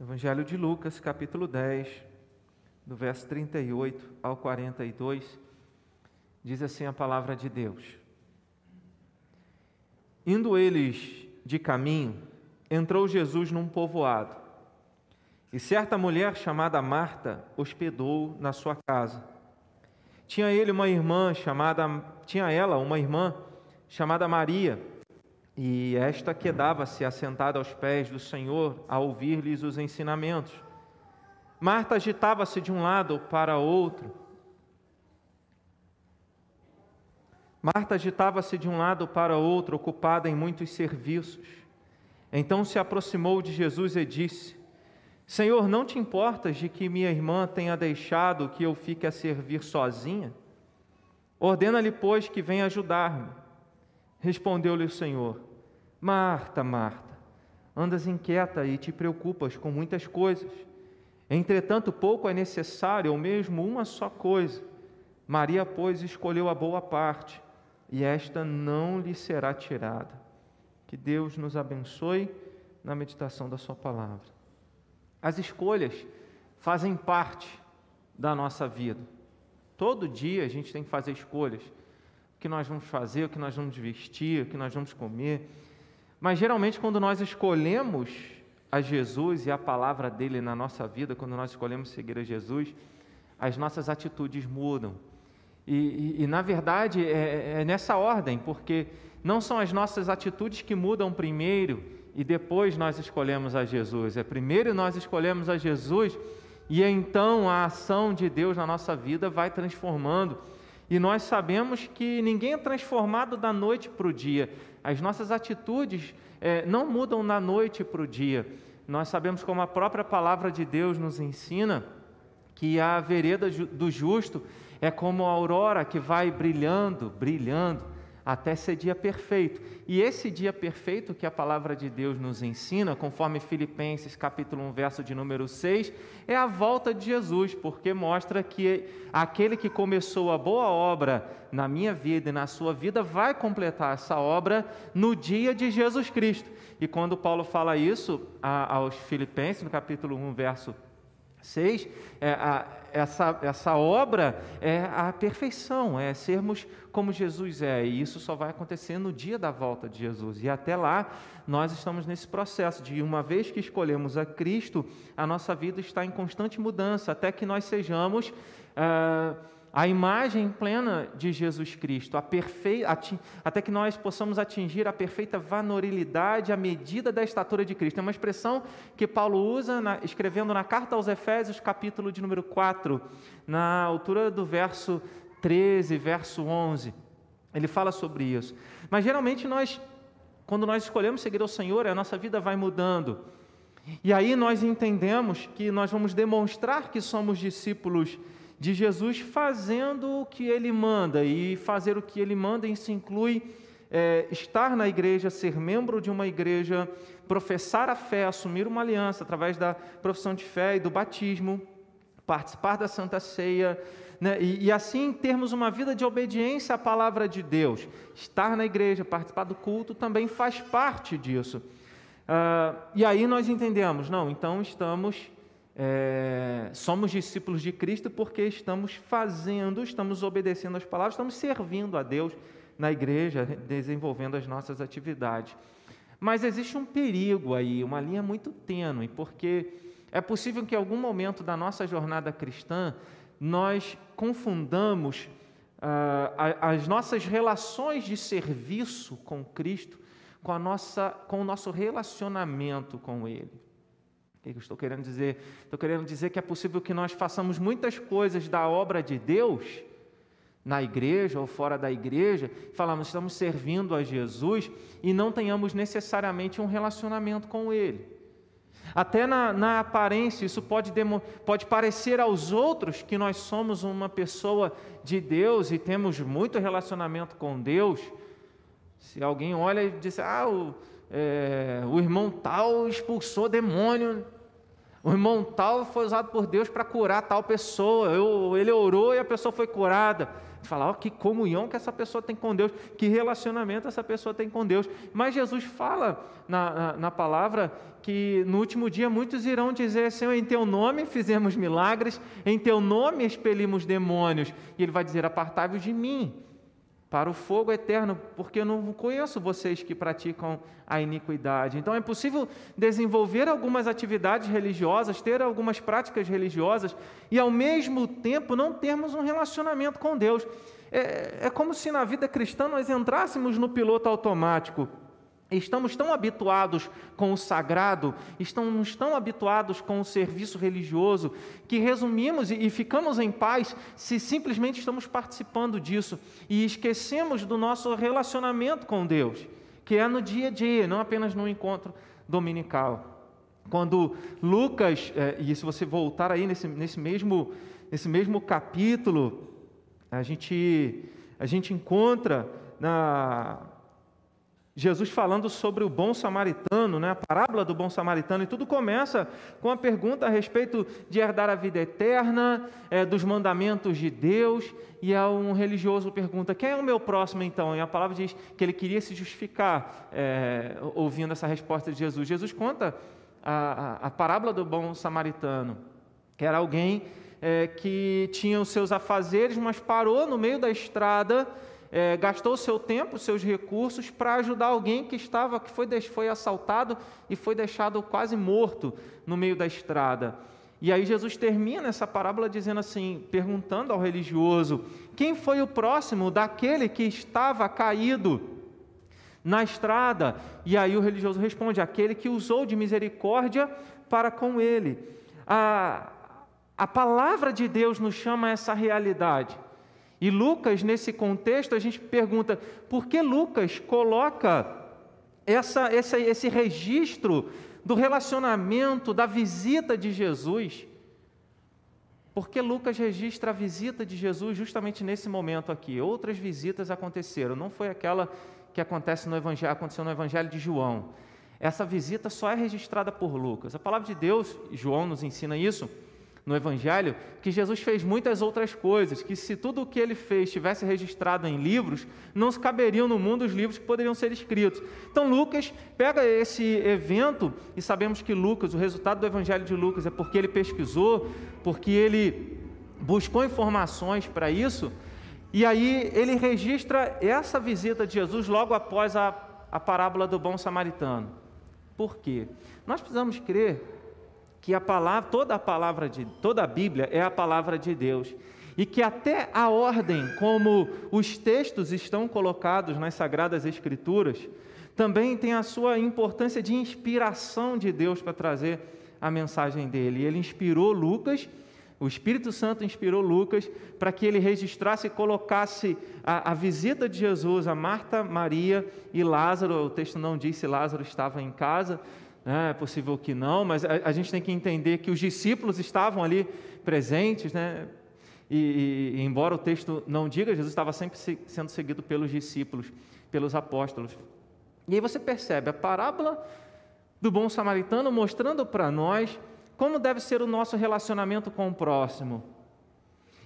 Evangelho de Lucas, capítulo 10, do verso 38 ao 42, diz assim a palavra de Deus: Indo eles de caminho, entrou Jesus num povoado, e certa mulher chamada Marta hospedou na sua casa. Tinha ele uma irmã chamada, tinha ela uma irmã chamada Maria, e esta quedava-se assentada aos pés do Senhor a ouvir-lhes os ensinamentos. Marta agitava-se de um lado para outro. Marta agitava-se de um lado para outro, ocupada em muitos serviços. Então se aproximou de Jesus e disse: Senhor, não te importas de que minha irmã tenha deixado que eu fique a servir sozinha? Ordena-lhe, pois, que venha ajudar-me. Respondeu-lhe o Senhor: Marta, Marta, andas inquieta e te preocupas com muitas coisas. Entretanto, pouco é necessário, ou mesmo uma só coisa. Maria, pois, escolheu a boa parte, e esta não lhe será tirada. Que Deus nos abençoe na meditação da Sua palavra. As escolhas fazem parte da nossa vida. Todo dia a gente tem que fazer escolhas que nós vamos fazer, o que nós vamos vestir, o que nós vamos comer. Mas geralmente, quando nós escolhemos a Jesus e a palavra dele na nossa vida, quando nós escolhemos seguir a Jesus, as nossas atitudes mudam. E, e, e na verdade é, é nessa ordem, porque não são as nossas atitudes que mudam primeiro e depois nós escolhemos a Jesus. É primeiro nós escolhemos a Jesus e então a ação de Deus na nossa vida vai transformando e nós sabemos que ninguém é transformado da noite para o dia. As nossas atitudes é, não mudam da noite para o dia. Nós sabemos como a própria palavra de Deus nos ensina que a vereda do justo é como a aurora que vai brilhando, brilhando, até ser dia perfeito. E esse dia perfeito que a palavra de Deus nos ensina, conforme Filipenses capítulo 1, verso de número 6, é a volta de Jesus, porque mostra que aquele que começou a boa obra na minha vida e na sua vida vai completar essa obra no dia de Jesus Cristo. E quando Paulo fala isso aos Filipenses, no capítulo 1, verso 6, é, a, essa, essa obra é a perfeição, é sermos como Jesus é, e isso só vai acontecer no dia da volta de Jesus. E até lá, nós estamos nesse processo de, uma vez que escolhemos a Cristo, a nossa vida está em constante mudança, até que nós sejamos. Ah, a imagem plena de Jesus Cristo, até que nós possamos atingir a perfeita vanorilidade à medida da estatura de Cristo. É uma expressão que Paulo usa na... escrevendo na carta aos Efésios, capítulo de número 4, na altura do verso 13, verso 11. Ele fala sobre isso. Mas geralmente nós, quando nós escolhemos seguir ao Senhor, a nossa vida vai mudando. E aí nós entendemos que nós vamos demonstrar que somos discípulos de Jesus fazendo o que ele manda, e fazer o que ele manda, isso inclui é, estar na igreja, ser membro de uma igreja, professar a fé, assumir uma aliança através da profissão de fé e do batismo, participar da Santa Ceia, né? e, e, assim termos uma vida de obediência à palavra de Deus. Estar na igreja, participar do culto também faz parte disso. Uh, e aí nós entendemos, não, então estamos é, somos discípulos de Cristo porque estamos fazendo, estamos obedecendo as palavras, estamos servindo a Deus na igreja, desenvolvendo as nossas atividades. Mas existe um perigo aí, uma linha muito tênue, porque é possível que em algum momento da nossa jornada cristã nós confundamos ah, as nossas relações de serviço com Cristo com, a nossa, com o nosso relacionamento com Ele. O que eu estou querendo dizer? Estou querendo dizer que é possível que nós façamos muitas coisas da obra de Deus na igreja ou fora da igreja, falamos, estamos servindo a Jesus e não tenhamos necessariamente um relacionamento com Ele. Até na, na aparência, isso pode, demo, pode parecer aos outros que nós somos uma pessoa de Deus e temos muito relacionamento com Deus. Se alguém olha e diz, ah, o, é, o irmão tal expulsou demônio o irmão tal foi usado por Deus para curar tal pessoa. Eu, ele orou e a pessoa foi curada. falar, oh, que comunhão que essa pessoa tem com Deus, que relacionamento essa pessoa tem com Deus. Mas Jesus fala na, na, na palavra que no último dia muitos irão dizer: Senhor, em teu nome fizemos milagres, em teu nome expelimos demônios. E ele vai dizer: Apartai-vos de mim para o fogo eterno, porque eu não conheço vocês que praticam a iniquidade. Então é possível desenvolver algumas atividades religiosas, ter algumas práticas religiosas e ao mesmo tempo não termos um relacionamento com Deus. É, é como se na vida cristã nós entrássemos no piloto automático. Estamos tão habituados com o sagrado, estamos tão habituados com o serviço religioso, que resumimos e ficamos em paz se simplesmente estamos participando disso e esquecemos do nosso relacionamento com Deus, que é no dia a dia, não apenas no encontro dominical. Quando Lucas, é, e se você voltar aí nesse, nesse, mesmo, nesse mesmo capítulo, a gente, a gente encontra na Jesus falando sobre o bom samaritano, né, a parábola do bom samaritano, e tudo começa com a pergunta a respeito de herdar a vida eterna, é, dos mandamentos de Deus, e um religioso pergunta: quem é o meu próximo então? E a palavra diz que ele queria se justificar é, ouvindo essa resposta de Jesus. Jesus conta a, a, a parábola do bom samaritano, que era alguém é, que tinha os seus afazeres, mas parou no meio da estrada é, gastou seu tempo, seus recursos para ajudar alguém que estava, que foi, foi assaltado e foi deixado quase morto no meio da estrada. E aí Jesus termina essa parábola dizendo assim, perguntando ao religioso: quem foi o próximo daquele que estava caído na estrada? E aí o religioso responde: aquele que usou de misericórdia para com ele. A, a palavra de Deus nos chama a essa realidade. E Lucas, nesse contexto, a gente pergunta por que Lucas coloca essa, essa, esse registro do relacionamento, da visita de Jesus? Por que Lucas registra a visita de Jesus justamente nesse momento aqui? Outras visitas aconteceram, não foi aquela que acontece no evangelho, aconteceu no Evangelho de João. Essa visita só é registrada por Lucas. A palavra de Deus, João nos ensina isso, no Evangelho que Jesus fez muitas outras coisas, que se tudo o que ele fez estivesse registrado em livros, não se caberiam no mundo os livros que poderiam ser escritos. Então Lucas pega esse evento, e sabemos que Lucas, o resultado do Evangelho de Lucas é porque ele pesquisou, porque ele buscou informações para isso, e aí ele registra essa visita de Jesus logo após a, a parábola do bom samaritano. Por quê? Nós precisamos crer que a palavra, toda a palavra de toda a Bíblia é a palavra de Deus e que até a ordem como os textos estão colocados nas sagradas escrituras também tem a sua importância de inspiração de Deus para trazer a mensagem dele. Ele inspirou Lucas, o Espírito Santo inspirou Lucas para que ele registrasse e colocasse a, a, visita de Jesus a Marta, Maria e Lázaro. O texto não diz se Lázaro estava em casa? É possível que não, mas a, a, gente tem que entender que os discípulos estavam ali presentes, né? E, e, embora o texto não diga, Jesus estava sempre se, sendo seguido pelos discípulos, pelos apóstolos. E aí você percebe a parábola do bom samaritano mostrando para nós como deve ser o nosso relacionamento com o próximo.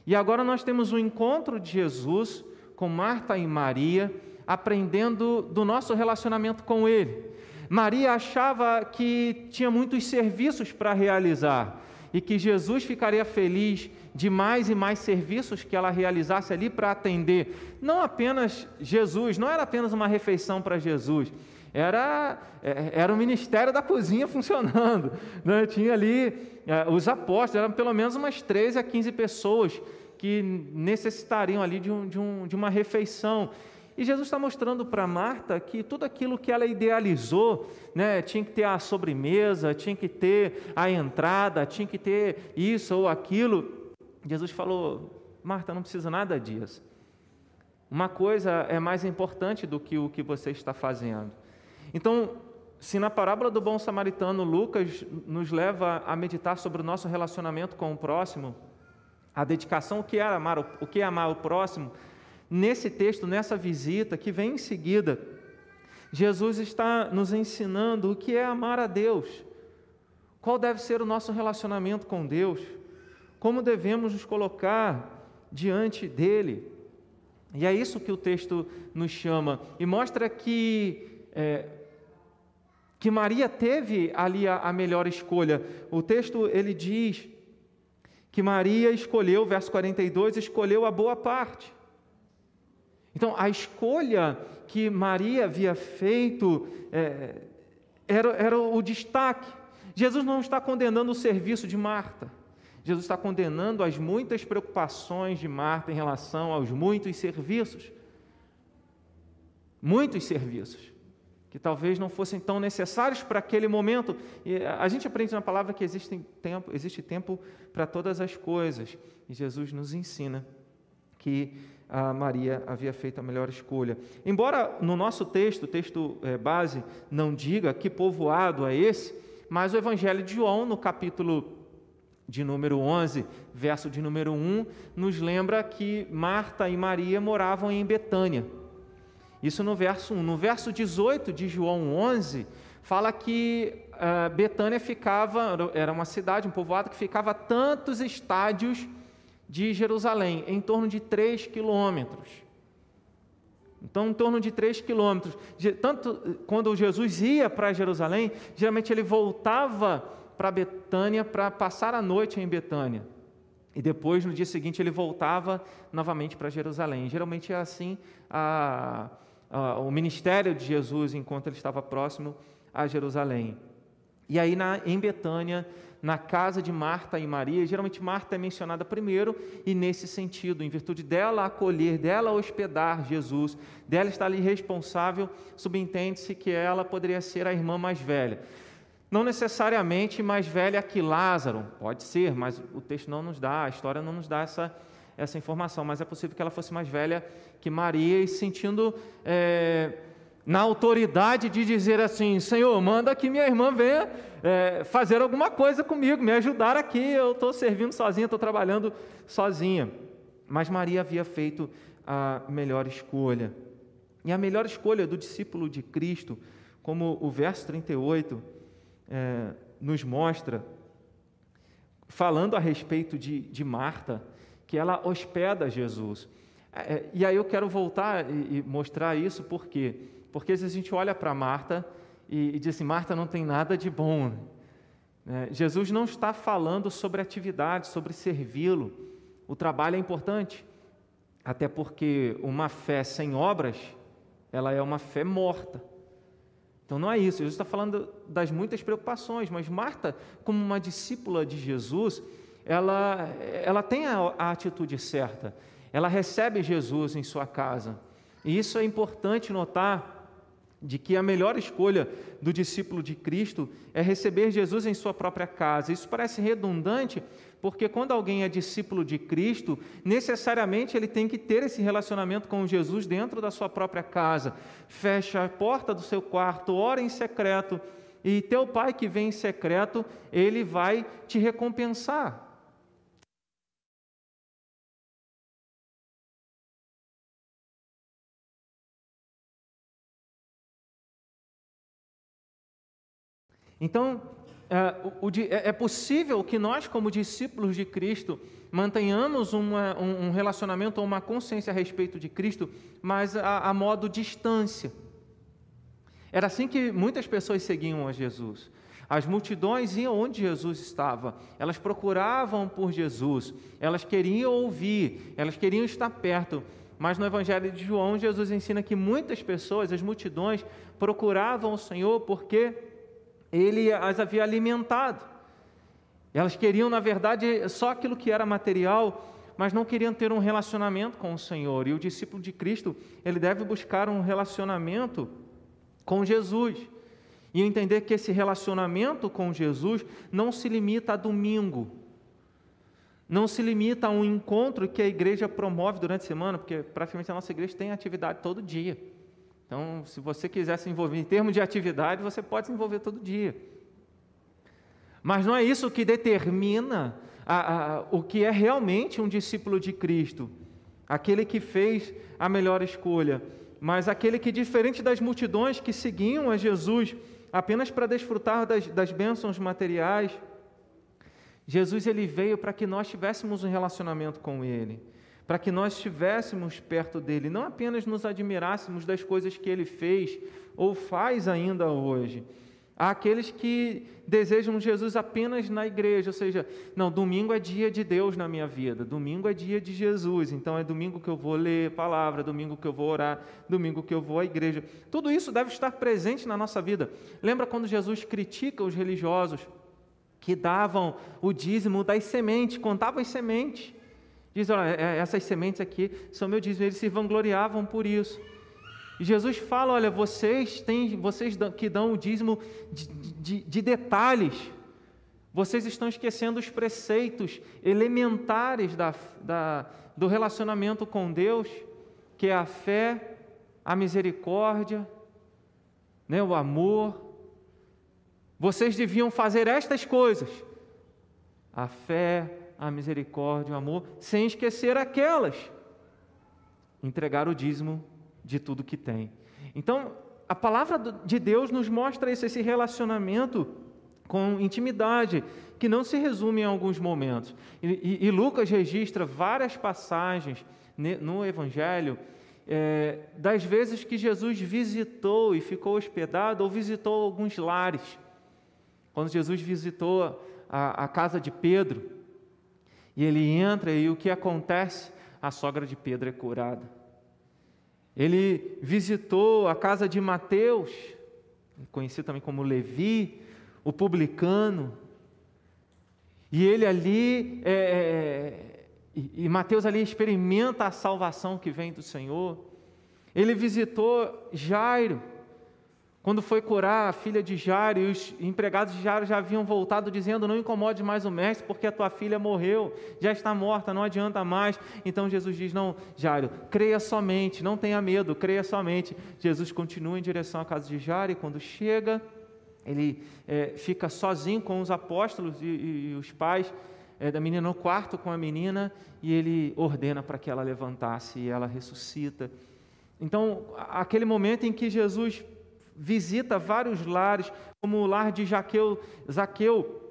E agora nós temos o encontro de Jesus com Marta e Maria, aprendendo do nosso relacionamento com Ele. Maria achava que tinha muitos serviços para realizar e que Jesus ficaria feliz de mais e mais serviços que ela realizasse ali para atender. Não apenas Jesus, não era apenas uma refeição para Jesus, era, é, era o ministério da cozinha funcionando. Né? Tinha ali é, os apóstolos, eram pelo menos umas 13 a 15 pessoas que necessitariam ali de, um, de, um, de uma refeição. E Jesus está mostrando para Marta que tudo aquilo que ela idealizou, né, tinha que ter a sobremesa, tinha que ter a entrada, tinha que ter isso ou aquilo. Jesus falou: Marta, não precisa nada disso. Uma coisa é mais importante do que o que você está fazendo. Então, se na parábola do bom samaritano Lucas nos leva a meditar sobre o nosso relacionamento com o próximo, a dedicação, o que é amar, o que é amar o próximo, nesse texto, nessa visita que vem em seguida, Jesus está nos ensinando o que é amar a Deus, qual deve ser o nosso relacionamento com Deus, como devemos nos colocar diante dEle. E é isso que o texto nos chama e mostra que é, que Maria teve ali a, a melhor escolha. O texto ele diz que Maria escolheu, verso 42, escolheu a boa parte. Então, a escolha que Maria havia feito é, era, era o destaque. Jesus não está condenando o serviço de Marta. Jesus está condenando as muitas preocupações de Marta em relação aos muitos serviços. Muitos serviços que talvez não fossem tão necessários para aquele momento. E a gente aprende na palavra que existe tempo, existe tempo para todas as coisas. E Jesus nos ensina que a Maria havia feito a melhor escolha. Embora no nosso texto, o texto é, base, não diga que povoado é esse, mas o Evangelho de João, no capítulo de número 11, verso de número 1, nos lembra que Marta e Maria moravam em Betânia. Isso no verso 1. No verso 18 de João 11, fala que uh, Betânia ficava, era uma cidade, um povoado que ficava tantos estádios de Jerusalém, em torno de 3 quilômetros. Então, em torno de 3 quilômetros. Tanto quando Jesus ia para Jerusalém, geralmente ele voltava para Betânia para passar a noite em Betânia. E depois, no dia seguinte, ele voltava novamente para Jerusalém. Geralmente é assim a, uh, o ministério de Jesus enquanto ele estava próximo a Jerusalém. E aí na, em Betânia, na casa de Marta e Maria, geralmente Marta é mencionada primeiro, e nesse sentido, em virtude dela acolher, dela hospedar Jesus, dela estar ali responsável, subentende-se que ela poderia ser a irmã mais velha. Não necessariamente mais velha que Lázaro, pode ser, mas o texto não nos dá, a história não nos dá essa, essa informação, mas é possível que ela fosse mais velha que Maria e sentindo é, na autoridade de dizer assim: Senhor, manda que minha irmã venha é, fazer alguma coisa comigo, me ajudar aqui. Eu estou servindo sozinha, estou trabalhando sozinha. Mas Maria havia feito a melhor escolha. E a melhor escolha do discípulo de Cristo, como o verso 38 é, nos mostra, falando a respeito de, de Marta, que ela hospeda Jesus. É, e aí eu quero voltar e, mostrar isso, por quê? Porque às vezes a gente olha para Marta e, e diz assim: Marta não tem nada de bom. É, Jesus não está falando sobre atividade, sobre servi-lo. O trabalho é importante, até porque uma fé sem obras, ela é uma fé morta. Então não é isso, Jesus está falando das muitas preocupações, mas Marta, como uma discípula de Jesus, ela, ela tem a, a atitude certa, ela recebe Jesus em sua casa. E isso é importante notar de que a melhor escolha do discípulo de Cristo é receber Jesus em sua própria casa. Isso parece redundante, porque quando alguém é discípulo de Cristo, necessariamente ele tem que ter esse relacionamento com Jesus dentro da sua própria casa. Fecha a porta do seu quarto, ora em secreto, e teu pai que vem em secreto, ele vai te recompensar. Então, é, é, é possível que nós, como discípulos de Cristo, mantenhamos uma, um relacionamento ou uma consciência a respeito de Cristo, mas a, a modo distância. Era assim que muitas pessoas seguiam a Jesus. As multidões iam onde Jesus estava, elas procuravam por Jesus, elas queriam ouvir, elas queriam estar perto. Mas no Evangelho de João, Jesus ensina que muitas pessoas, as multidões, procuravam o Senhor porque ele as havia alimentado. Elas queriam, na verdade, só aquilo que era material, mas não queriam ter um relacionamento com o Senhor. E o discípulo de Cristo, ele deve buscar um relacionamento com Jesus. E entender que esse relacionamento com Jesus não se limita a domingo, não se limita a um encontro que a igreja promove durante a semana, porque praticamente a nossa igreja tem atividade todo dia. Então, se você quiser se envolver em termos de atividade, você pode se envolver todo dia. Mas não é isso que determina a, a, o que é realmente um discípulo de Cristo, aquele que fez a melhor escolha, mas aquele que, diferente das multidões que seguiam a Jesus apenas para desfrutar das, das bênçãos materiais, Jesus ele veio para que nós tivéssemos um relacionamento com Ele para que nós estivéssemos perto dele, não apenas nos admirássemos das coisas que ele fez ou faz ainda hoje. Há aqueles que desejam Jesus apenas na igreja, ou seja, não, domingo é dia de Deus na minha vida, domingo é dia de Jesus, então é domingo que eu vou ler palavra, domingo que eu vou orar, domingo que eu vou à igreja. Tudo isso deve estar presente na nossa vida. Lembra quando Jesus critica os religiosos que davam o dízimo das sementes, contavam as sementes? Diz, olha, é, essas sementes aqui são meu dízimo. Eles se vangloriavam por isso. E Jesus fala, olha, vocês têm, vocês que dão o dízimo de, de, de detalhes, vocês estão esquecendo os preceitos elementares da, da, do relacionamento com Deus, que é a fé, a misericórdia, né, o amor. Vocês deviam fazer estas coisas: a fé, a misericórdia, o amor, sem esquecer aquelas. Entregar o dízimo de tudo que tem. Então, a palavra de Deus nos mostra esse, esse relacionamento com intimidade, que não se resume em alguns momentos. E, e, e Lucas registra várias passagens no Evangelho é, das vezes que Jesus visitou e ficou hospedado ou visitou alguns lares. Quando Jesus visitou a, a casa de Pedro, e ele entra e o que acontece? A sogra de Pedro é curada. Ele visitou a casa de Mateus, conhecido também como Levi, o publicano, e ele ali, é, é, e, e Mateus ali experimenta a salvação que vem do Senhor. Ele visitou Jairo, quando foi curar a filha de Jairo, e os empregados de Jairo já haviam voltado dizendo: Não incomode mais o mestre, porque a tua filha morreu, já está morta, não adianta mais. Então Jesus diz: Não, Jairo, creia somente, não tenha medo, creia somente. Jesus continua em direção à casa de Jairo, e quando chega, ele é, fica sozinho com os apóstolos e, e, e os pais é, da menina no quarto com a menina, e ele ordena para que ela levantasse, e ela ressuscita. Então, aquele momento em que Jesus visita vários lares, como o lar de Jaqueu, Zaqueu.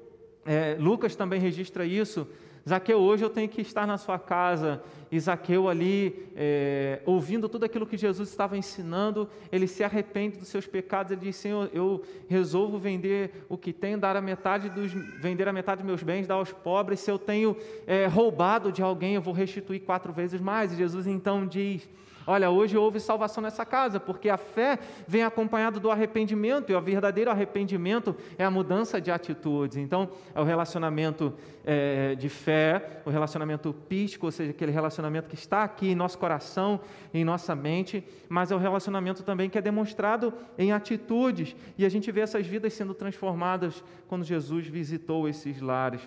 É, Lucas também registra isso. Zaqueu, hoje eu tenho que estar na sua casa. E Zaqueu ali, é, ouvindo tudo aquilo que Jesus estava ensinando, ele se arrepende dos seus pecados. Ele diz: Senhor, eu resolvo vender o que tenho, dar a metade dos, vender a metade dos meus bens, dar aos pobres. Se eu tenho é, roubado de alguém, eu vou restituir quatro vezes mais. E Jesus então diz: Olha, hoje houve salvação nessa casa, porque a fé vem acompanhada do arrependimento, e o verdadeiro arrependimento é a mudança de atitudes. Então, é o relacionamento é, de fé, o relacionamento pístico, ou seja, aquele relacionamento que está aqui em nosso coração, em nossa mente, mas é o relacionamento também que é demonstrado em atitudes, e a gente vê essas vidas sendo transformadas quando Jesus visitou esses lares.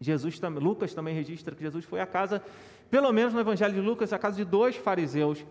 Jesus, Lucas também registra que Jesus foi à casa pelo menos no Evangelho de Lucas, a casa de dois fariseus.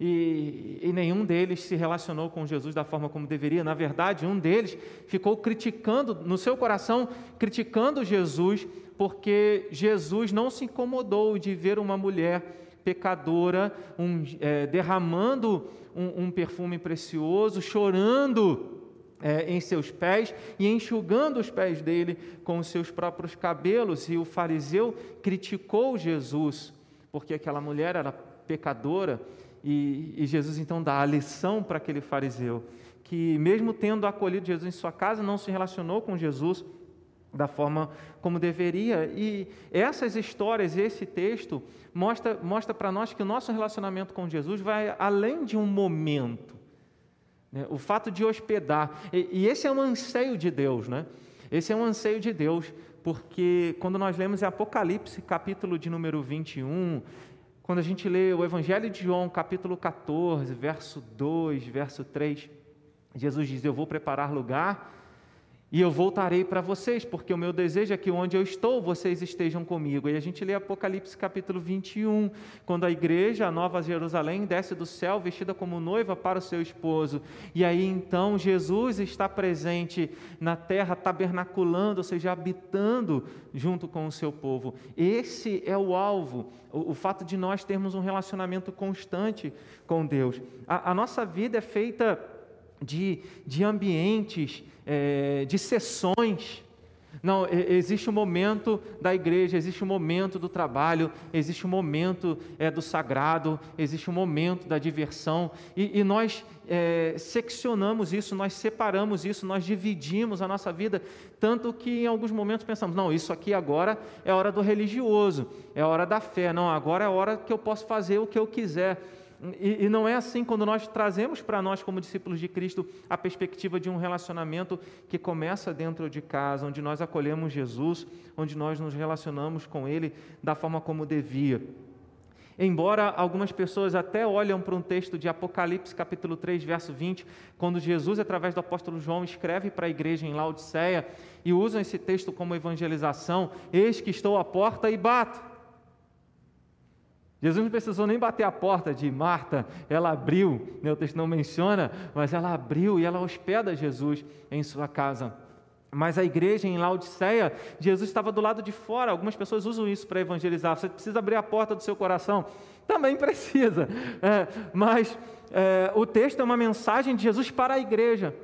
E, e, nenhum deles se relacionou com Jesus da forma como deveria. Na verdade, um deles ficou criticando, no seu coração, criticando Jesus, porque Jesus não se incomodou de ver uma mulher pecadora um, é, derramando um, um perfume precioso, chorando é, em seus pés e enxugando os pés dele com os seus próprios cabelos. E o fariseu criticou Jesus porque aquela mulher era pecadora, e, e Jesus então dá a lição para aquele fariseu, que mesmo tendo acolhido Jesus em sua casa, não se relacionou com Jesus da forma como deveria. E essas histórias, esse texto, mostra, mostra para nós que o nosso relacionamento com Jesus vai além de um momento. Né? O fato de hospedar, e, e, esse é um anseio de Deus, né? Esse é um anseio de Deus porque quando nós lemos em Apocalipse, capítulo de número 21, quando a gente lê o Evangelho de João, capítulo 14, verso 2, verso 3, Jesus diz: Eu vou preparar lugar e eu voltarei para vocês, porque o meu desejo é que onde eu estou, vocês estejam comigo. E a gente lê Apocalipse capítulo 21, quando a igreja, a Nova Jerusalém, desce do céu vestida como noiva para o seu esposo. E aí então Jesus está presente na terra, tabernaculando, ou seja, habitando junto com o seu povo. Esse é o alvo, o, o fato de nós termos um relacionamento constante com Deus. A, a nossa vida é feita de, de ambientes, é, de sessões. Não, existe um momento da igreja, existe um momento do trabalho, existe um momento é, do sagrado, existe um momento da diversão, e, e nós é, seccionamos isso, nós separamos isso, nós dividimos a nossa vida, tanto que em alguns momentos pensamos: não, isso aqui agora é hora do religioso, é hora da fé, não, agora é hora que eu posso fazer o que eu quiser. E, e, não é assim quando nós trazemos para nós, como discípulos de Cristo, a perspectiva de um relacionamento que começa dentro de casa, onde nós acolhemos Jesus, onde nós nos relacionamos com Ele da forma como devia. Embora algumas pessoas até olham para um texto de Apocalipse, capítulo 3, verso 20, quando Jesus, através do apóstolo João, escreve para a igreja em Laodiceia e usam esse texto como evangelização: Eis que estou à porta e bato. Jesus não precisou nem bater a porta de Marta, ela abriu, né, o texto não menciona, mas ela abriu e ela hospeda Jesus em sua casa. Mas a igreja em Laodiceia, Jesus estava do lado de fora. Algumas pessoas usam isso para evangelizar. Você precisa abrir a porta do seu coração. Também precisa. É, mas é, o texto é uma mensagem de Jesus para a igreja.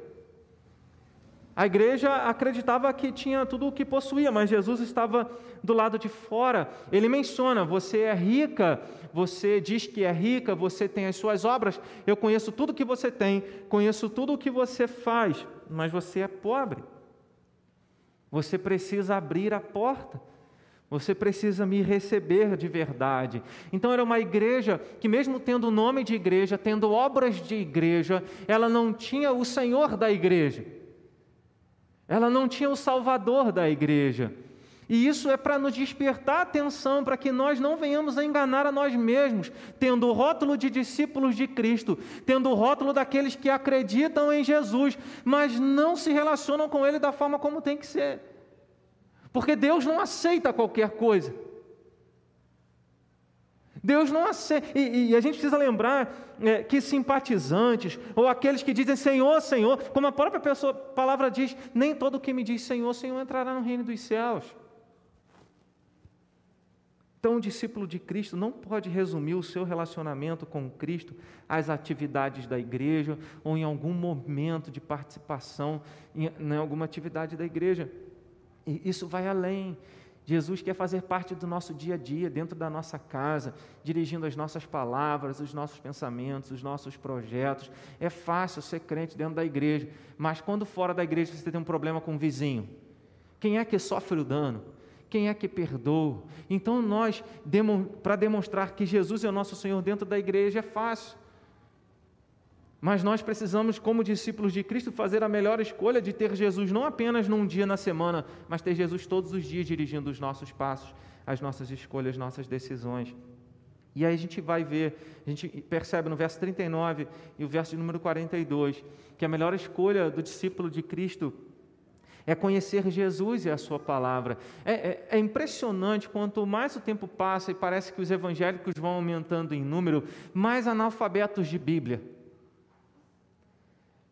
A igreja acreditava que tinha tudo o que possuía, mas Jesus estava do lado de fora. Ele menciona: você é rica, você diz que é rica, você tem as suas obras, eu conheço tudo que você tem, conheço tudo o que você faz, mas você é pobre. Você precisa abrir a porta. Você precisa me receber de verdade. Então era uma igreja que, mesmo tendo o nome de igreja, tendo obras de igreja, ela não tinha o Senhor da igreja. Ela não tinha o Salvador da igreja. E isso é para nos despertar atenção, para que nós não venhamos a enganar a nós mesmos, tendo o rótulo de discípulos de Cristo, tendo o rótulo daqueles que acreditam em Jesus, mas não se relacionam com Ele da forma como tem que ser. Porque Deus não aceita qualquer coisa. Deus não aceita. E, e a gente precisa lembrar é, que simpatizantes, ou aqueles que dizem Senhor, Senhor, como a própria pessoa, palavra diz, nem todo que me diz Senhor, Senhor entrará no reino dos céus. Então, o discípulo de Cristo não pode resumir o seu relacionamento com Cristo às atividades da igreja ou em algum momento de participação em, em alguma atividade da igreja. E isso vai além. Jesus quer fazer parte do nosso dia a dia, dentro da nossa casa, dirigindo as nossas palavras, os nossos pensamentos, os nossos projetos. É fácil ser crente dentro da igreja, mas quando fora da igreja você tem um problema com o vizinho, quem é que sofre o dano? Quem é que perdoa? Então, nós, para demonstrar que Jesus é o nosso Senhor dentro da igreja, é fácil. Mas nós precisamos, como discípulos de Cristo, fazer a melhor escolha de ter Jesus não apenas num dia na semana, mas ter Jesus todos os dias dirigindo os nossos passos, as nossas escolhas, nossas decisões. E aí a gente vai ver, a gente percebe no verso 39 e o verso número 42, que a melhor escolha do discípulo de Cristo é conhecer Jesus e a Sua palavra. É, é, é, impressionante, quanto mais o tempo passa e parece que os evangélicos vão aumentando em número, mais analfabetos de Bíblia.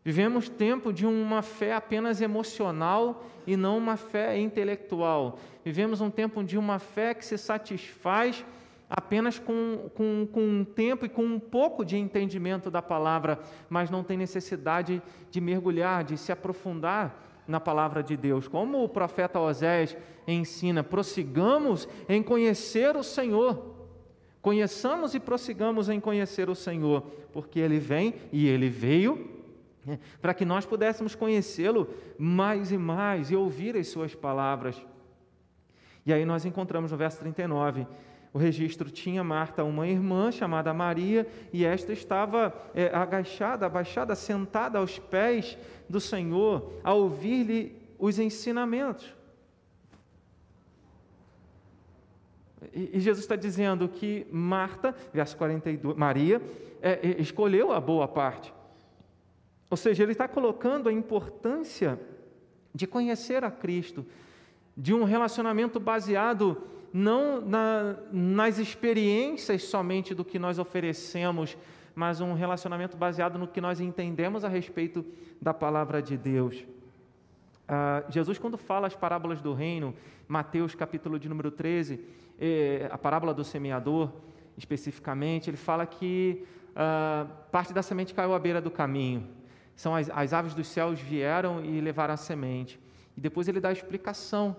Vivemos tempo de uma fé apenas emocional e não uma fé intelectual. Vivemos um tempo de uma fé que se satisfaz apenas com, com, com um tempo e com um pouco de entendimento da palavra, mas não tem necessidade de mergulhar, de se aprofundar na palavra de Deus. Como o profeta Osés ensina, prossigamos em conhecer o Senhor. Conheçamos e prossigamos em conhecer o Senhor, porque Ele vem e Ele veio né, para que nós pudéssemos conhecê-lo mais e mais e ouvir as suas palavras. E aí nós encontramos no verso 39, o registro tinha Marta uma irmã chamada Maria, e esta estava é, agachada, abaixada, sentada aos pés do Senhor, a ouvir-lhe os ensinamentos. E, e Jesus está dizendo que Marta, verso 42, Maria, é, escolheu a boa parte. Ou seja, ele está colocando a importância de conhecer a Cristo, de um relacionamento baseado não na, nas experiências somente do que nós oferecemos, mas um relacionamento baseado no que nós entendemos a respeito da palavra de Deus. Ah, Jesus, quando fala as parábolas do reino, Mateus capítulo de número 13, eh, a parábola do semeador, especificamente, ele fala que ah, parte da semente caiu à beira do caminho. São as, as aves dos céus vieram e levaram a semente. E depois ele dá a explicação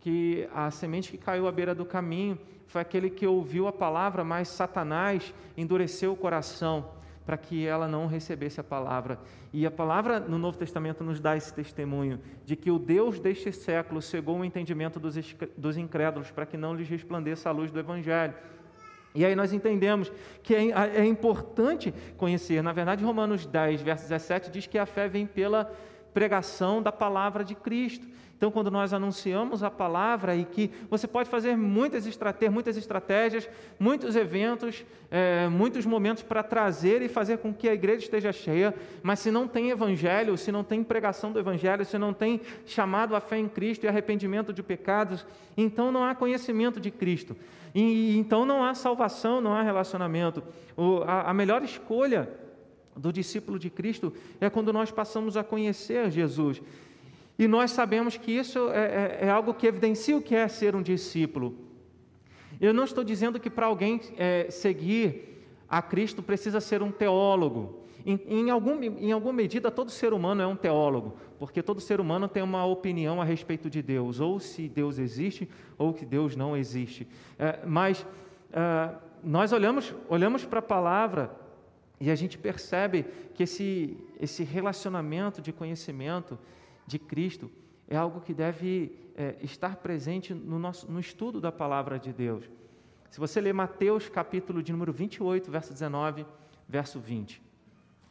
que a semente que caiu à beira do caminho foi aquele que ouviu a palavra, mas Satanás endureceu o coração para que ela não recebesse a palavra. E a palavra no Novo Testamento nos dá esse testemunho de que o Deus deste século cegou o entendimento dos, dos incrédulos para que não lhes resplandeça a luz do Evangelho. E aí nós entendemos que é, é importante conhecer. Na verdade, Romanos 10, verso 17 diz que a fé vem pela pregação da palavra de Cristo. Então, quando nós anunciamos a palavra e que você pode fazer muitas estratégias, muitas, estratégias, muitos eventos, é, muitos momentos para trazer e fazer com que a igreja esteja cheia, mas se não tem evangelho, se não tem pregação do evangelho, se não tem chamado a fé em Cristo e arrependimento de pecados, então não há conhecimento de Cristo. E então não há salvação, não há relacionamento. O, a, a melhor escolha do discípulo de Cristo é quando nós passamos a conhecer Jesus. E nós sabemos que isso é, é, é algo que evidencia o que é ser um discípulo. Eu não estou dizendo que para alguém é, seguir a Cristo precisa ser um teólogo. Em, em, algum, em alguma medida, todo ser humano é um teólogo, porque todo ser humano tem uma opinião a respeito de Deus, ou se Deus existe, ou que Deus não existe. É, mas é, nós olhamos, olhamos para a palavra e a gente percebe que esse, esse relacionamento de conhecimento, de Cristo é algo que deve é, estar presente no, nosso, no estudo da palavra de Deus. Se você ler Mateus capítulo de número 28, verso 19, verso 20,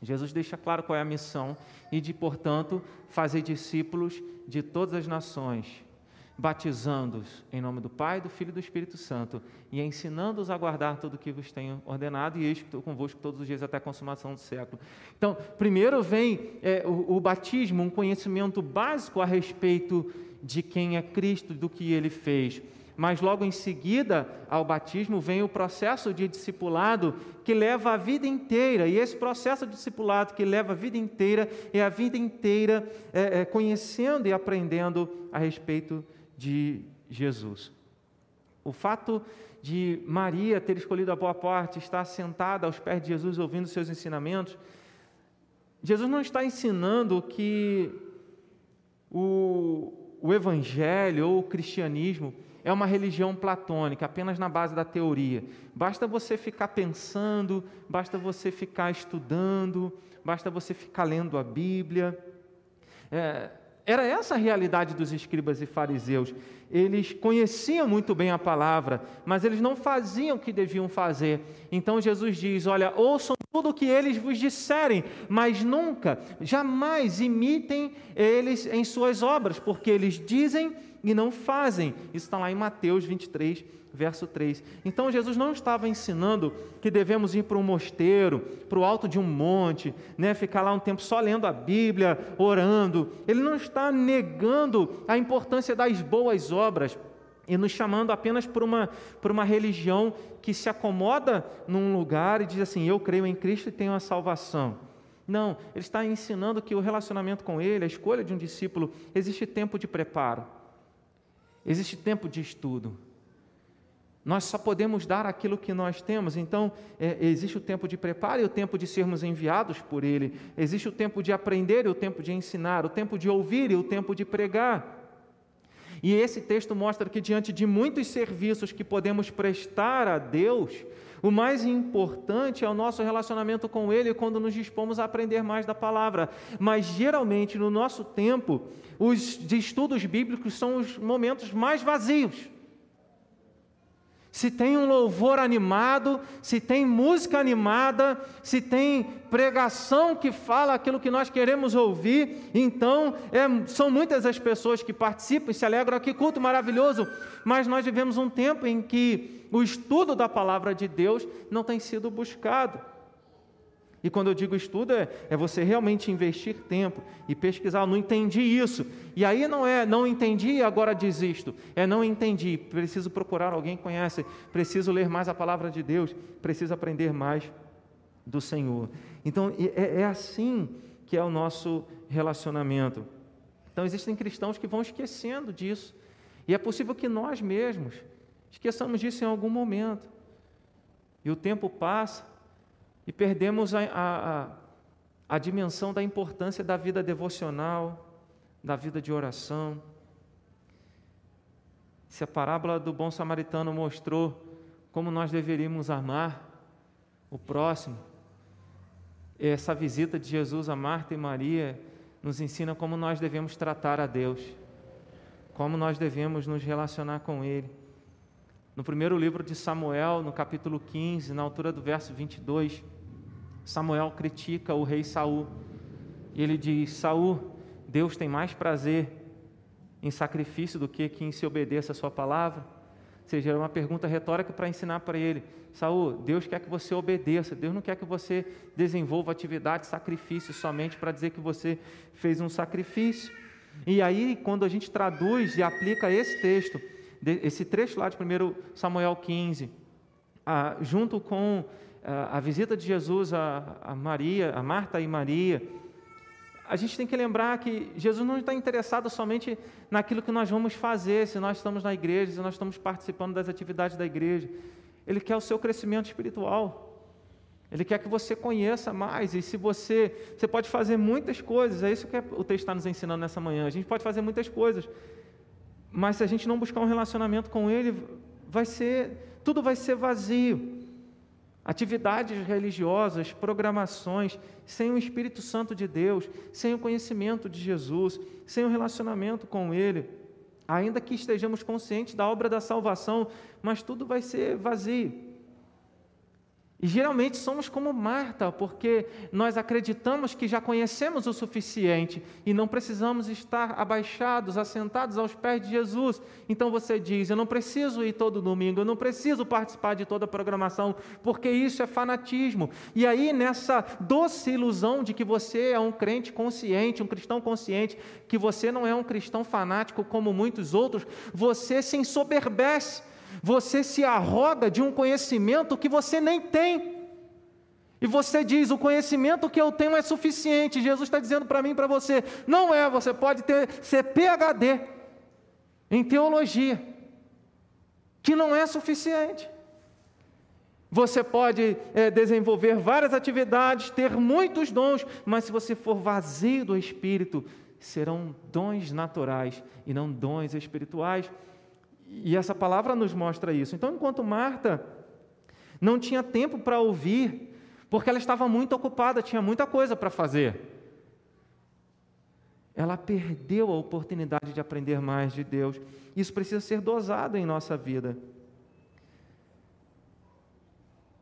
Jesus deixa claro qual é a missão e de, portanto, fazer discípulos de todas as nações, batizando-os em nome do Pai, do Filho e do Espírito Santo, e ensinando-os a guardar tudo o que vos tenho ordenado, e eis que estou convosco todos os dias até a consumação do século. Então, primeiro vem é, o, o batismo, um conhecimento básico a respeito de quem é Cristo, do que ele fez. Mas logo em seguida ao batismo vem o processo de discipulado que leva a vida inteira. E esse processo de discipulado que leva a vida inteira é a vida inteira é, é, conhecendo e aprendendo a respeito de Jesus. O fato de Maria ter escolhido a boa parte, estar sentada aos pés de Jesus ouvindo seus ensinamentos, Jesus não está ensinando que o, o Evangelho ou o cristianismo é uma religião platônica, apenas na base da teoria. Basta você ficar pensando, basta você ficar estudando, basta você ficar lendo a Bíblia. É, era essa a realidade dos escribas e fariseus. Eles conheciam muito bem a palavra, mas eles não faziam o que deviam fazer. Então Jesus diz: Olha, ouçam tudo o que eles vos disserem, mas nunca, jamais imitem eles em suas obras, porque eles dizem e não fazem. Isso está lá em Mateus 23, verso 3. Então Jesus não estava ensinando que devemos ir para um mosteiro, para o alto de um monte, né, ficar lá um tempo só lendo a Bíblia, orando. Ele não está negando a importância das boas obras e nos chamando apenas por uma, por uma religião que se acomoda num lugar e diz assim: Eu creio em Cristo e tenho a salvação. Não, ele está ensinando que o relacionamento com Ele, a escolha de um discípulo, existe tempo de preparo, existe tempo de estudo, nós só podemos dar aquilo que nós temos, então é, existe o tempo de preparo e o tempo de sermos enviados por Ele, existe o tempo de aprender e o tempo de ensinar, o tempo de ouvir e o tempo de pregar. E esse texto mostra que, diante de muitos serviços que podemos prestar a Deus, o mais importante é o nosso relacionamento com Ele quando nos dispomos a aprender mais da palavra. Mas geralmente, no nosso tempo, os estudos bíblicos são os momentos mais vazios se tem um louvor animado, se tem música animada, se tem pregação que fala aquilo que nós queremos ouvir, então é, são muitas as pessoas que participam e se alegram. Que culto maravilhoso! Mas nós vivemos um tempo em que o estudo da palavra de Deus não tem sido buscado. E quando eu digo estudo, é, é, você realmente investir tempo e pesquisar. Eu não entendi isso. E aí não é não entendi e agora desisto. É não entendi. Preciso procurar alguém que conhece. Preciso ler mais a palavra de Deus. Preciso aprender mais do Senhor. Então é, é assim que é o nosso relacionamento. Então existem cristãos que vão esquecendo disso. E é possível que nós mesmos esqueçamos disso em algum momento. E o tempo passa e perdemos a, a, a dimensão da importância da vida devocional, da vida de oração. Se a parábola do bom samaritano mostrou como nós deveríamos amar o próximo, essa visita de Jesus a Marta e Maria nos ensina como nós devemos tratar a Deus, como nós devemos nos relacionar com Ele. No primeiro livro de Samuel, no capítulo 15, na altura do verso 22, Samuel critica o rei Saul. E ele diz: Saul, Deus tem mais prazer em sacrifício do que em se obedeça a sua palavra? Ou seja, era uma pergunta retórica para ensinar para ele: Saul, Deus quer que você obedeça, Deus não quer que você desenvolva atividade de sacrifício somente para dizer que você fez um sacrifício. E aí, quando a gente traduz e aplica esse texto, esse trecho lá de 1 Samuel 15, ah, junto com a visita de Jesus a, a Maria, a Marta e Maria, a gente tem que lembrar que Jesus não está interessado somente naquilo que nós vamos fazer, se nós estamos na igreja, se nós estamos participando das atividades da igreja. Ele quer o seu crescimento espiritual. Ele quer que você conheça mais. E se você. Você pode fazer muitas coisas, é isso que o texto está nos ensinando nessa manhã. A gente pode fazer muitas coisas. Mas se a gente não buscar um relacionamento com Ele, vai ser. Tudo vai ser vazio atividades religiosas, programações, sem o Espírito Santo de Deus, sem o conhecimento de Jesus, sem o relacionamento com Ele, ainda que estejamos conscientes da obra da salvação, mas tudo vai ser vazio. E geralmente somos como Marta, porque nós acreditamos que já conhecemos o suficiente e não precisamos estar abaixados, assentados aos pés de Jesus. Então você diz: Eu não preciso ir todo domingo, eu não preciso participar de toda a programação, porque isso é fanatismo. E aí, nessa doce ilusão de que você é um crente consciente, um cristão consciente, que você não é um cristão fanático como muitos outros, você se ensoberbece você se arroga de um conhecimento que você nem tem. E você diz: o conhecimento que eu tenho é suficiente. Jesus está dizendo para mim e para você: não é, você pode ter, ser PHD em teologia, que não é suficiente. Você pode é, desenvolver várias atividades, ter muitos dons, mas se você for vazio do Espírito, serão dons naturais e não dons espirituais. E essa palavra nos mostra isso. Então, enquanto Marta não tinha tempo para ouvir, porque ela estava muito ocupada, tinha muita coisa para fazer, ela perdeu a oportunidade de aprender mais de Deus. Isso precisa ser dosado em nossa vida.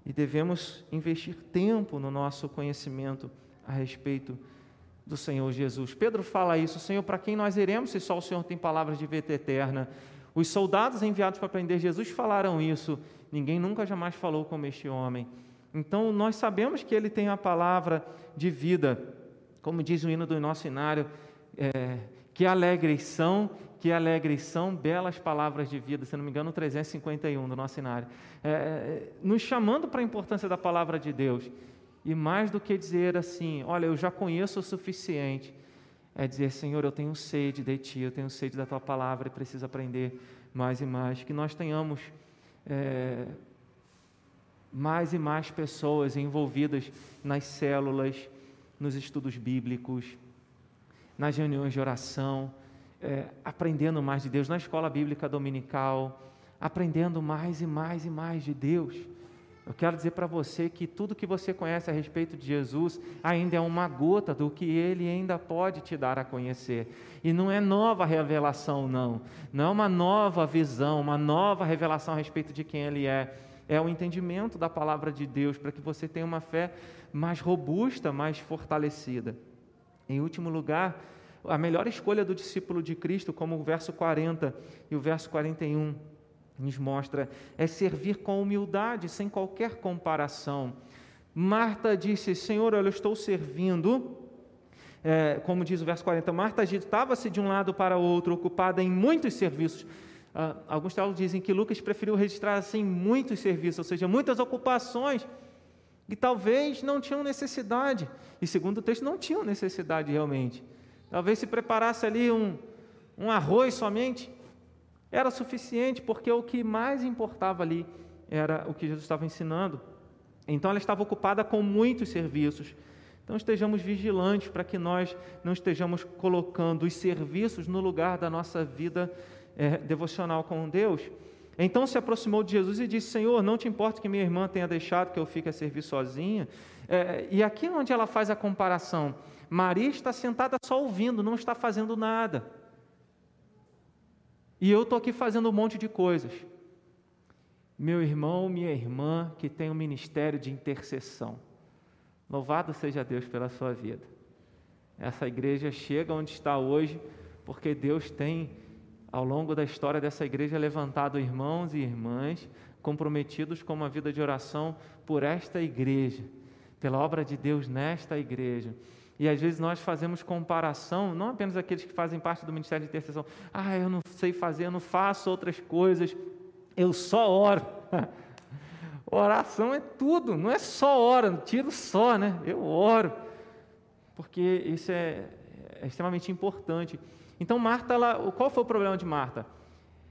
E devemos investir tempo no nosso conhecimento a respeito do Senhor Jesus. Pedro fala isso, Senhor, para quem nós iremos se só o Senhor tem palavras de vida eterna? Os soldados enviados para prender Jesus falaram isso. Ninguém nunca jamais falou como este homem. Então nós sabemos que ele tem a palavra de vida, como diz o hino do nosso inário, é, que alegres são, que alegres são belas palavras de vida, se não me engano, 351 do nosso inário, é, é, nos chamando para a importância da palavra de Deus. E mais do que dizer assim, olha, eu já conheço o suficiente, é dizer: Senhor, eu tenho sede de Ti, eu tenho sede da Tua palavra e preciso aprender mais e mais. Que nós tenhamos é, mais e mais pessoas envolvidas nas células, nos estudos bíblicos, nas reuniões de oração, é, aprendendo mais de Deus, na escola bíblica dominical, aprendendo mais e mais e mais de Deus. Eu quero dizer para você que tudo que você conhece a respeito de Jesus ainda é uma gota do que ele ainda pode te dar a conhecer. E não é nova revelação, não. Não é uma nova visão, uma nova revelação a respeito de quem ele é. É o entendimento da palavra de Deus para que você tenha uma fé mais robusta, mais fortalecida. Em último lugar, a melhor escolha do discípulo de Cristo, como o verso 40 e o verso 41 nos mostra é servir com humildade, sem qualquer comparação. Marta disse: Senhor, eu estou servindo. É, como diz o verso 40, Marta agitava-se de um lado para outro, ocupada em muitos serviços. Ah, alguns teólogos dizem que Lucas preferiu registrar assim muitos serviços, ou seja, muitas ocupações, e talvez não tinham necessidade. E segundo o texto, não tinham necessidade realmente. Talvez se preparasse ali um, um arroz somente, era suficiente, porque o que mais importava ali era o que Jesus estava ensinando. Então ela estava ocupada com muitos serviços. Então estejamos vigilantes para que nós não estejamos colocando os serviços no lugar da nossa vida é, devocional com Deus. Então se aproximou de Jesus e disse: Senhor, não te importa que minha irmã tenha deixado que eu fique a servir sozinha? É, e aqui é onde ela faz a comparação, Maria está sentada só ouvindo, não está fazendo nada. E eu estou aqui fazendo um monte de coisas. Meu irmão, minha irmã, que tem um ministério de intercessão. Louvado seja Deus pela sua vida. Essa igreja chega onde está hoje, porque Deus tem, ao longo da história dessa igreja, levantado irmãos e irmãs comprometidos com uma vida de oração por esta igreja, pela obra de Deus nesta igreja. E às vezes nós fazemos comparação, não apenas aqueles que fazem parte do ministério de intercessão. Ah, eu não sei fazer, eu não faço outras coisas, eu só oro. Oração é tudo, não é só ora, tiro só, né? Eu oro, porque isso é, é extremamente importante. Então, Marta, ela, qual foi o problema de Marta?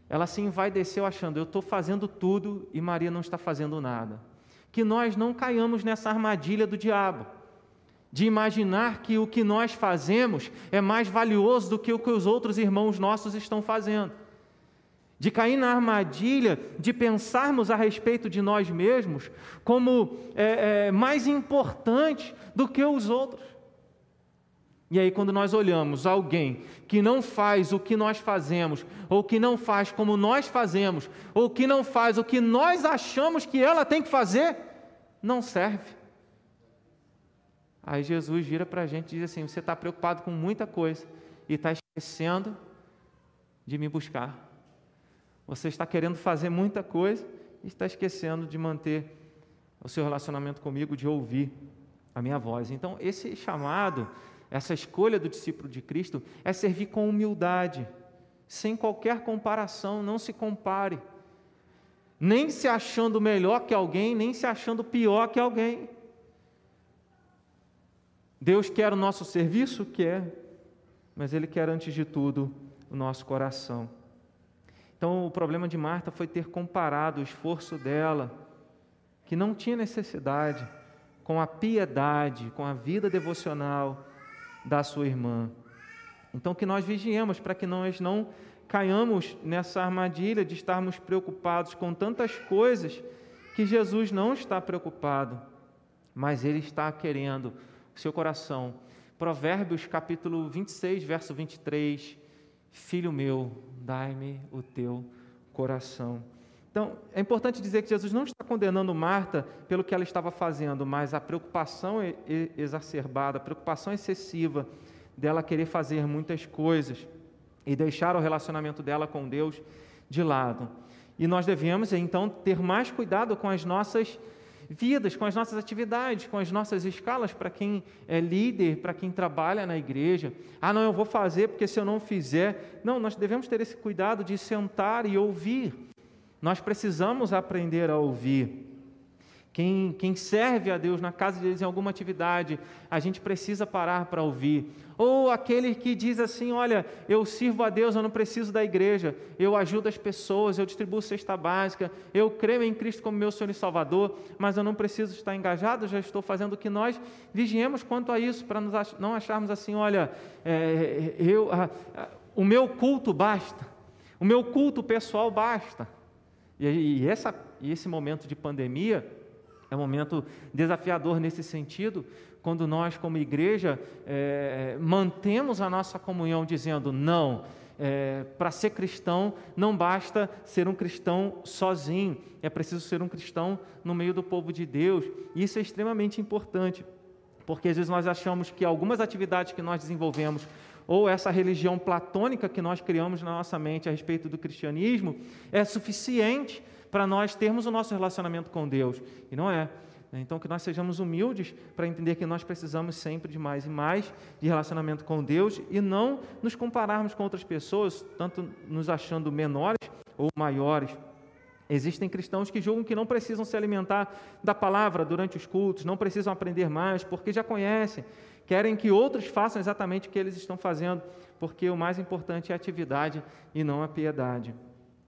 Ela se envaideceu achando, eu estou fazendo tudo e Maria não está fazendo nada. Que nós não caiamos nessa armadilha do diabo, de imaginar que o que nós fazemos é mais valioso do que o que os outros irmãos nossos estão fazendo de cair na armadilha de pensarmos a respeito de nós mesmos como é, é, mais importante do que os outros. E aí, quando nós olhamos alguém que não faz o que nós fazemos, ou que não faz como nós fazemos, ou que não faz o que nós achamos que ela tem que fazer, não serve. Aí Jesus vira para a gente e diz assim: Você está preocupado com muita coisa e está esquecendo de me buscar. Você está querendo fazer muita coisa e está esquecendo de manter o seu relacionamento comigo, de ouvir a minha voz. Então, esse chamado, essa escolha do discípulo de Cristo é servir com humildade, sem qualquer comparação, não se compare. Nem se achando melhor que alguém, nem se achando pior que alguém. Deus quer o nosso serviço? Quer, mas Ele quer, antes de tudo, o nosso coração. Então, o problema de Marta foi ter comparado o esforço dela, que não tinha necessidade, com a piedade, com a vida devocional da sua irmã. Então, que nós vigiemos para que nós não caiamos nessa armadilha de estarmos preocupados com tantas coisas que Jesus não está preocupado, mas Ele está querendo seu coração. Provérbios capítulo 26, verso 23. Filho meu, dai-me o teu coração. Então, é importante dizer que Jesus não está condenando Marta pelo que ela estava fazendo, mas a preocupação exacerbada, a preocupação excessiva dela querer fazer muitas coisas e deixar o relacionamento dela com Deus de lado. E nós devemos, então, ter mais cuidado com as nossas vidas, com as nossas atividades, com as nossas escalas para quem é líder, para quem trabalha na igreja. Ah, não, eu vou fazer porque se eu não fizer. Não, nós devemos ter esse cuidado de sentar e ouvir. Nós precisamos aprender a ouvir. Quem, quem serve a Deus na casa deles em alguma atividade, a gente precisa parar para ouvir. Ou aquele que diz assim: Olha, eu sirvo a Deus, eu não preciso da igreja, eu ajudo as pessoas, eu distribuo cesta básica, eu creio em Cristo como meu Senhor e Salvador, mas eu não preciso estar engajado, já estou fazendo o que nós vigiemos quanto a isso, para não acharmos assim: Olha, é, eu, o meu culto basta, o meu culto pessoal basta. E, e, essa, e esse momento de pandemia é um momento desafiador nesse sentido, quando nós, como igreja, é, mantemos a nossa comunhão dizendo: não, é, para ser cristão não basta ser um cristão sozinho, é preciso ser um cristão no meio do povo de Deus. Isso é extremamente importante, porque às vezes nós achamos que algumas atividades que nós desenvolvemos, ou essa religião platônica que nós criamos na nossa mente a respeito do cristianismo, é suficiente para nós termos o nosso relacionamento com Deus. E não é. Então, que nós sejamos humildes para entender que nós precisamos sempre de mais e mais de relacionamento com Deus e não nos compararmos com outras pessoas, tanto nos achando menores ou maiores. Existem cristãos que julgam que não precisam se alimentar da palavra durante os cultos, não precisam aprender mais, porque já conhecem, querem que outros façam exatamente o que eles estão fazendo, porque o mais importante é a atividade e não a piedade.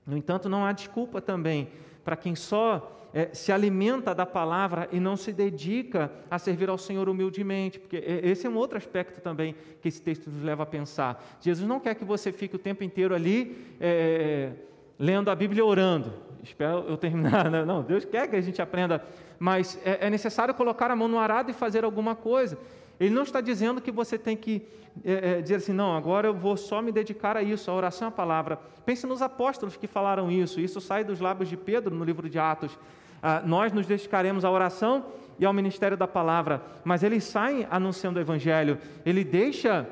No entanto, não há desculpa também para quem só é, se alimenta da palavra e não se dedica a servir ao Senhor humildemente, porque esse é um outro aspecto também que esse texto nos leva a pensar. Jesus não quer que você fique o tempo inteiro ali é, lendo a Bíblia e orando. Espero eu terminar. Né? Não, Deus quer que a gente aprenda, mas é, é necessário colocar a mão no arado e fazer alguma coisa. Ele não está dizendo que você tem que é, é, dizer assim, não, agora eu vou só me dedicar a isso, a oração, a palavra. Pense nos apóstolos que falaram isso. Isso sai dos lábios de Pedro no livro de Atos. Ah, nós nos dedicaremos à oração e ao ministério da palavra, mas eles saem anunciando o evangelho. Ele deixa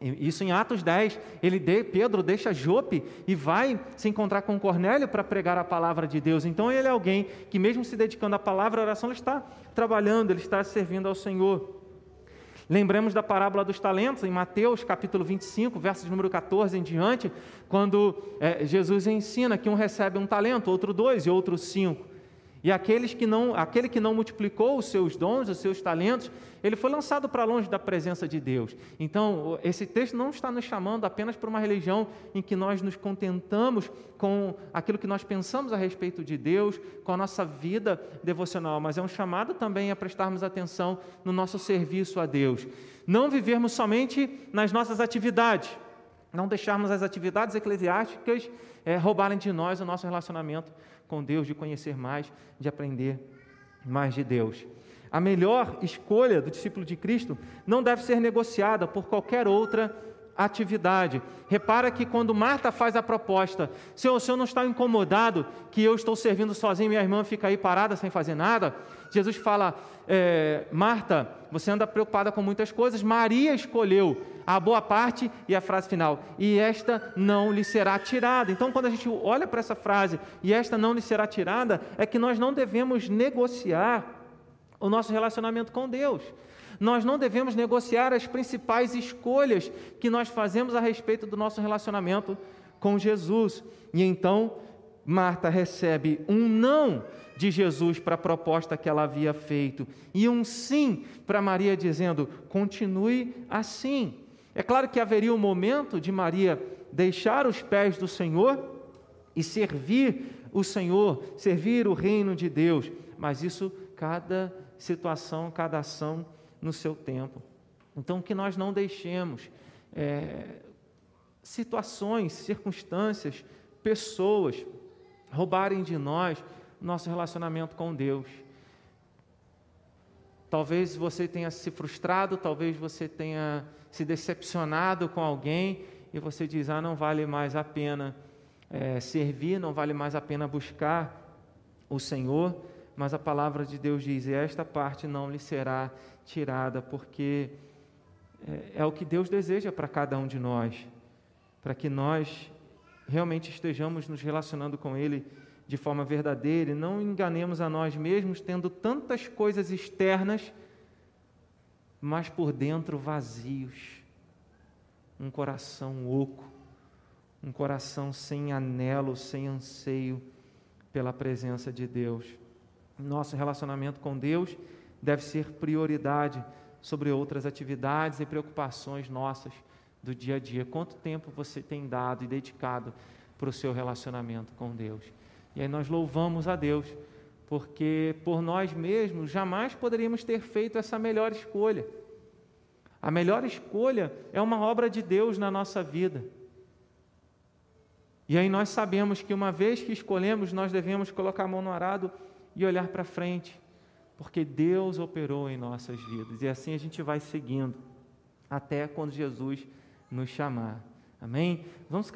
isso em Atos 10, ele de, Pedro deixa Jope e vai se encontrar com Cornélio para pregar a palavra de Deus. Então ele é alguém que, mesmo se dedicando à palavra, à oração, ele está trabalhando, ele está servindo ao Senhor. Lembramos da parábola dos talentos em Mateus capítulo 25, versos número 14 em diante, quando é, Jesus ensina que um recebe um talento, outro dois e outro cinco. E aqueles que não, aquele que não multiplicou os seus dons, os seus talentos, ele foi lançado para longe da presença de Deus. Então, esse texto não está nos chamando apenas para uma religião em que nós nos contentamos com aquilo que nós pensamos a respeito de Deus, com a nossa vida devocional, mas é um chamado também a prestarmos atenção no nosso serviço a Deus. Não vivermos somente nas nossas atividades, não deixarmos as atividades eclesiásticas é, roubarem de nós o nosso relacionamento com Deus, de conhecer mais, de aprender mais de Deus. A melhor escolha do discípulo de Cristo não deve ser negociada por qualquer outra atividade. Repara que quando Marta faz a proposta, Senhor, o Senhor não está incomodado que eu estou servindo sozinho, minha irmã fica aí parada sem fazer nada? Jesus fala, é, Marta, você anda preocupada com muitas coisas, Maria escolheu a boa parte e a frase final, e esta não lhe será tirada. Então, quando a gente olha para essa frase, e esta não lhe será tirada, é que nós não devemos negociar o nosso relacionamento com Deus. Nós não devemos negociar as principais escolhas que nós fazemos a respeito do nosso relacionamento com Jesus. E então, Marta recebe um não de Jesus para a proposta que ela havia feito e um sim para Maria, dizendo: continue assim. É claro que haveria um momento de Maria deixar os pés do Senhor e servir o Senhor, servir o reino de Deus, mas isso, cada situação, cada ação no seu tempo. Então, que nós não deixemos é, situações, circunstâncias, pessoas roubarem de nós nosso relacionamento com Deus. Talvez você tenha se frustrado, talvez você tenha se decepcionado com alguém e você diz: ah, não vale mais a pena é, servir, não vale mais a pena buscar o Senhor. Mas a palavra de Deus diz: e esta parte não lhe será tirada, porque é, é o que Deus deseja para cada um de nós, para que nós realmente estejamos nos relacionando com Ele de forma verdadeira e não enganemos a nós mesmos tendo tantas coisas externas, mas por dentro vazios. Um coração oco, um coração sem anelo, sem anseio pela presença de Deus. Nosso relacionamento com Deus deve ser prioridade sobre outras atividades e preocupações nossas do dia a dia. Quanto tempo você tem dado e dedicado para o seu relacionamento com Deus? E aí nós louvamos a Deus, porque por nós mesmos jamais poderíamos ter feito essa melhor escolha. A melhor escolha é uma obra de Deus na nossa vida. E aí nós sabemos que uma vez que escolhemos, nós devemos colocar a mão no arado e olhar para frente, porque Deus operou em nossas vidas. E assim a gente vai seguindo até quando Jesus nos chamar. Amém? Vamos